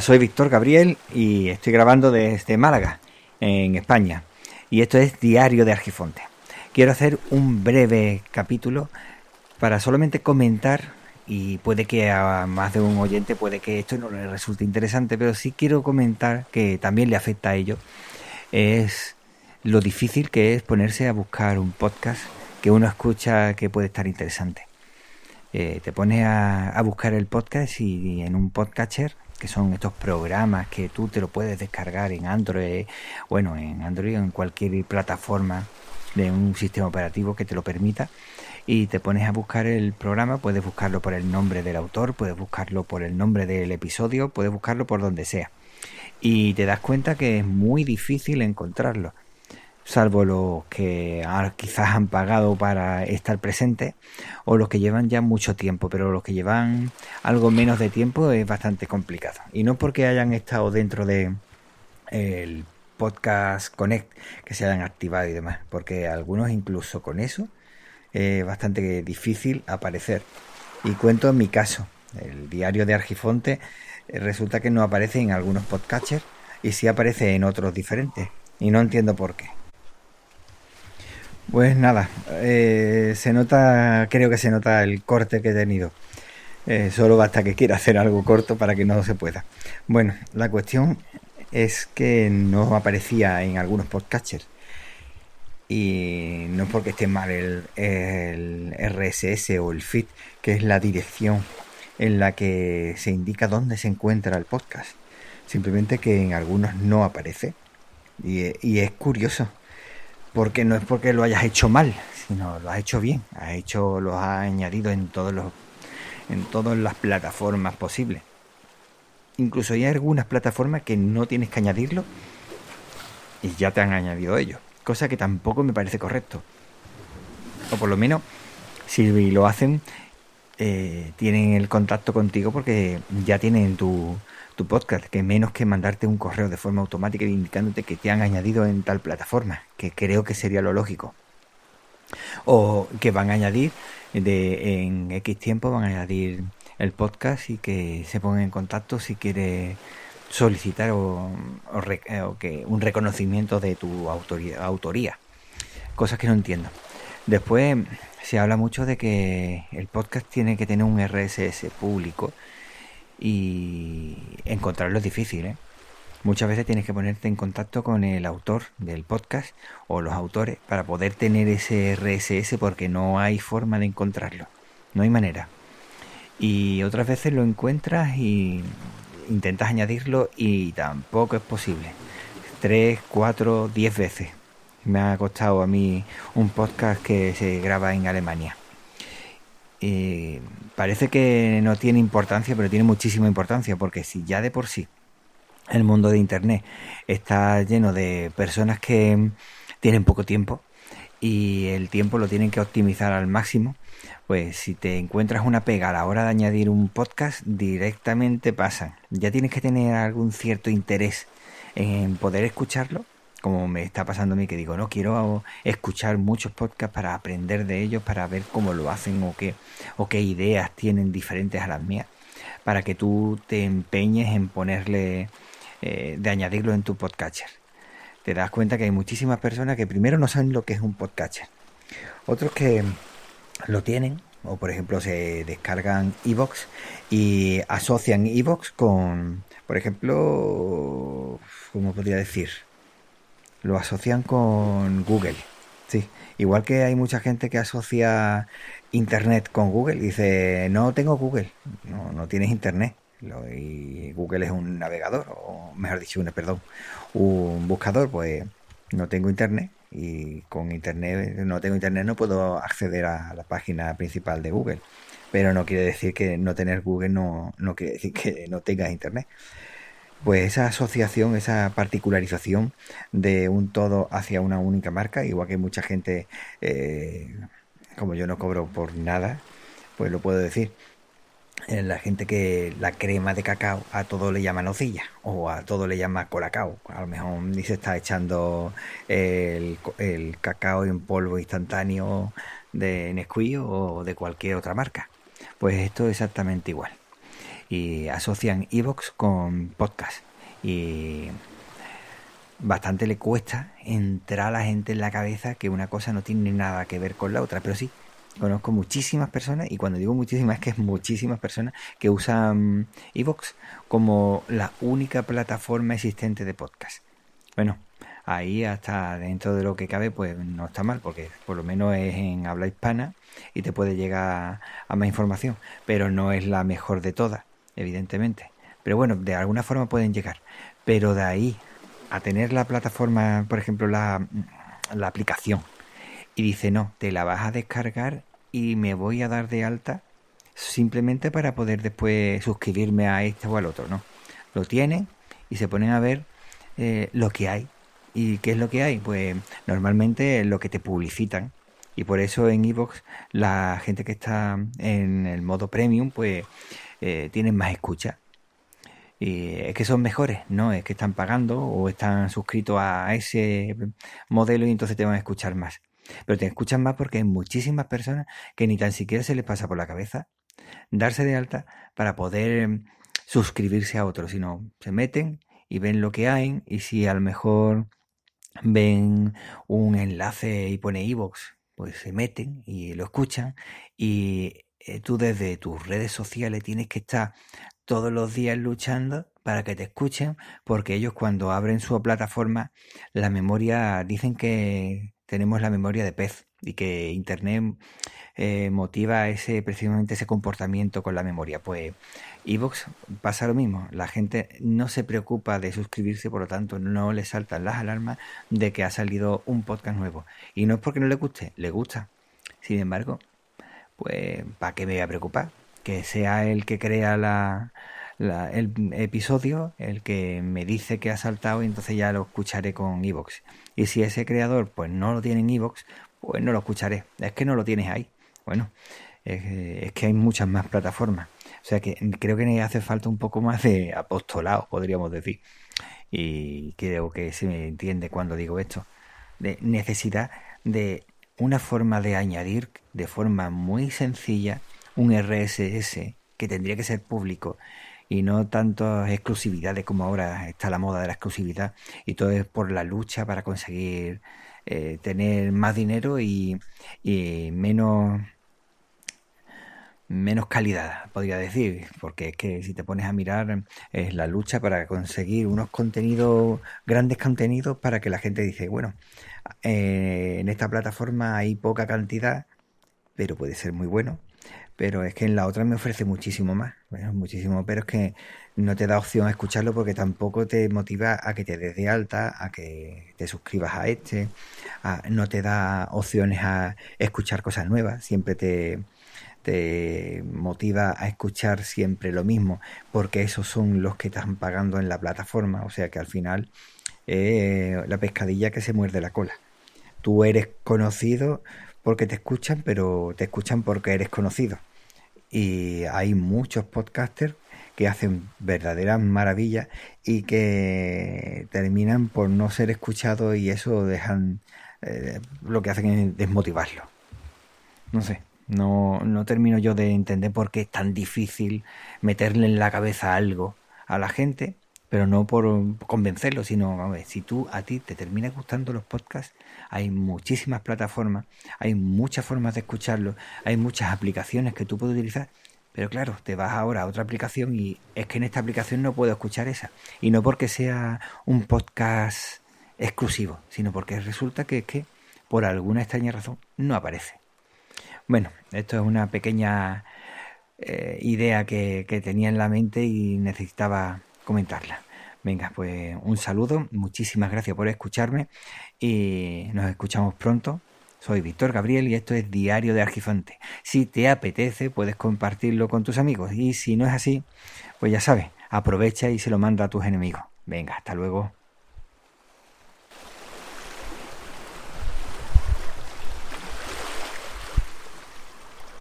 Soy Víctor Gabriel y estoy grabando desde Málaga, en España. Y esto es Diario de Argifonte. Quiero hacer un breve capítulo para solamente comentar, y puede que a más de un oyente puede que esto no le resulte interesante, pero sí quiero comentar que también le afecta a ello, es lo difícil que es ponerse a buscar un podcast que uno escucha que puede estar interesante. Eh, te pones a buscar el podcast y en un podcatcher que son estos programas que tú te lo puedes descargar en Android, bueno, en Android o en cualquier plataforma de un sistema operativo que te lo permita y te pones a buscar el programa, puedes buscarlo por el nombre del autor, puedes buscarlo por el nombre del episodio, puedes buscarlo por donde sea. Y te das cuenta que es muy difícil encontrarlo salvo los que quizás han pagado para estar presentes o los que llevan ya mucho tiempo, pero los que llevan algo menos de tiempo es bastante complicado. Y no porque hayan estado dentro de el podcast Connect, que se hayan activado y demás, porque algunos incluso con eso es bastante difícil aparecer. Y cuento en mi caso, el diario de Argifonte eh, resulta que no aparece en algunos podcatchers y sí aparece en otros diferentes. Y no entiendo por qué. Pues nada, eh, se nota, creo que se nota el corte que he tenido. Eh, solo basta que quiera hacer algo corto para que no se pueda. Bueno, la cuestión es que no aparecía en algunos podcasters. Y no es porque esté mal el, RSS o el feed, que es la dirección en la que se indica dónde se encuentra el podcast. Simplemente que en algunos no aparece. Y es curioso porque no es porque lo hayas hecho mal, sino lo has hecho bien, has hecho, lo has añadido en todos los, en todas las plataformas posibles. Incluso hay algunas plataformas que no tienes que añadirlo y ya te han añadido ellos, cosa que tampoco me parece correcto. O por lo menos, si lo hacen, eh, tienen el contacto contigo porque ya tienen tu, tu podcast, que menos que mandarte un correo de forma automática indicándote que te han añadido en tal plataforma, que creo que sería lo lógico. O que van a añadir de en X tiempo van a añadir el podcast y que se pongan en contacto si quiere solicitar o, que un reconocimiento de tu autoría, autoría. Cosas que no entiendo. Después se habla mucho de que el podcast tiene que tener un RSS público y encontrarlo es difícil. ¿eh? Muchas veces tienes que ponerte en contacto con el autor del podcast o los autores para poder tener ese RSS porque no hay forma de encontrarlo. No hay manera. Y otras veces lo encuentras y intentas añadirlo y tampoco es posible. Tres, cuatro, diez veces. Me ha costado a mí un podcast que se graba en Alemania. Y parece que no tiene importancia, pero tiene muchísima importancia, porque si ya de por sí el mundo de Internet está lleno de personas que tienen poco tiempo y el tiempo lo tienen que optimizar al máximo, pues si te encuentras una pega a la hora de añadir un podcast, directamente pasan. Ya tienes que tener algún cierto interés en poder escucharlo como me está pasando a mí, que digo, no, quiero escuchar muchos podcasts para aprender de ellos, para ver cómo lo hacen o qué, o qué ideas tienen diferentes a las mías, para que tú te empeñes en ponerle, eh, de añadirlo en tu podcatcher. Te das cuenta que hay muchísimas personas que primero no saben lo que es un podcatcher, otros que lo tienen, o por ejemplo se descargan Evox y asocian Evox con, por ejemplo, ¿cómo podría decir? Lo asocian con Google. Sí, igual que hay mucha gente que asocia Internet con Google, dice, no tengo Google, no, no tienes Internet. y Google es un navegador, o mejor dicho, un, perdón, un buscador, pues no tengo Internet y con Internet, no tengo Internet, no puedo acceder a la página principal de Google. Pero no quiere decir que no tener Google no, no quiere decir que no tengas Internet pues esa asociación, esa particularización de un todo hacia una única marca, igual que mucha gente, eh, como yo no cobro por nada, pues lo puedo decir. Eh, la gente que la crema de cacao a todo le llama nocilla o a todo le llama colacao. A lo mejor ni se está echando el, el cacao en polvo instantáneo de Nesquik o de cualquier otra marca. Pues esto es exactamente igual. Y asocian Evox con podcast. Y bastante le cuesta entrar a la gente en la cabeza que una cosa no tiene nada que ver con la otra, pero sí, conozco muchísimas personas, y cuando digo muchísimas es que es muchísimas personas que usan Evox como la única plataforma existente de podcast. Bueno, ahí hasta dentro de lo que cabe, pues no está mal, porque por lo menos es en habla hispana y te puede llegar a más información, pero no es la mejor de todas, evidentemente. Pero bueno, de alguna forma pueden llegar. Pero de ahí a tener la plataforma, por ejemplo, la, la aplicación, y dice, no, te la vas a descargar y me voy a dar de alta simplemente para poder después suscribirme a este o al otro, ¿no? Lo tienen y se ponen a ver eh, lo que hay. ¿Y qué es lo que hay? Pues normalmente lo que te publicitan. Y por eso en Evox la gente que está en el modo premium pues eh, tienen más escucha. Y es que son mejores, no, es que están pagando o están suscritos a ese modelo y entonces te van a escuchar más. Pero te escuchan más porque hay muchísimas personas que ni tan siquiera se les pasa por la cabeza darse de alta para poder suscribirse a otros, sino se meten y ven lo que hay y si a lo mejor ven un enlace y pone iVoox, pues se meten y lo escuchan y eh, tú desde tus redes sociales tienes que estar todos los días luchando para que te escuchen porque ellos cuando abren su plataforma la memoria dicen que tenemos la memoria de pez y que internet eh, motiva ese precisamente ese comportamiento con la memoria pues Evox pasa lo mismo, la gente no se preocupa de suscribirse, por lo tanto no le saltan las alarmas de que ha salido un podcast nuevo. Y no es porque no le guste, le gusta. Sin embargo, pues ¿para qué me voy a preocupar? Que sea el que crea la, el episodio, el que me dice que ha saltado y entonces ya lo escucharé con Evox. Y si ese creador pues no lo tiene en Evox, pues no lo escucharé. Es que no lo tienes ahí. Bueno, es que hay muchas más plataformas. O sea que creo que hace falta un poco más de apostolado, podríamos decir. Y creo que se me entiende cuando digo esto. De necesidad de una forma de añadir de forma muy sencilla un RSS que tendría que ser público y no tanto exclusividades como ahora está la moda de la exclusividad. Y todo es por la lucha para conseguir eh, tener más dinero y menos menos calidad, podría decir, porque es que si te pones a mirar es la lucha para conseguir unos contenidos, grandes contenidos para que la gente dice, bueno, eh, en esta plataforma hay poca cantidad, pero puede ser muy bueno, pero es que en la otra me ofrece muchísimo más, muchísimo, pero es que no te da opción a escucharlo porque tampoco te motiva a que te des de alta, a que te suscribas a este, no te da opciones a escuchar cosas nuevas, siempre te te motiva a escuchar siempre lo mismo, porque esos son los que están pagando en la plataforma, o sea que al final eh, la pescadilla que se muerde la cola. Tú eres conocido porque te escuchan, pero te escuchan porque eres conocido. Y hay muchos podcasters que hacen verdaderas maravillas y que terminan por no ser escuchados y eso dejan eh, lo que hacen es desmotivarlo. No sé, no, no termino yo de entender por qué es tan difícil meterle en la cabeza algo a la gente, pero no por convencerlo, sino, a ver, si tú a ti te termina gustando los podcasts, hay muchísimas plataformas, hay muchas formas de escucharlos, hay muchas aplicaciones que tú puedes utilizar, pero claro, te vas ahora a otra aplicación y es que en esta aplicación no puedo escuchar esa. Y no porque sea un podcast exclusivo, sino porque resulta que es que por alguna extraña razón no aparece. Bueno, esto es una pequeña eh, idea que, que tenía en la mente y necesitaba comentarla. Venga, pues un saludo, muchísimas gracias por escucharme y nos escuchamos pronto. Soy Víctor Gabriel y esto es Diario de Argifante. Si te apetece, puedes compartirlo con tus amigos y si no es así, pues ya sabes, aprovecha y se lo manda a tus enemigos. Venga, hasta luego.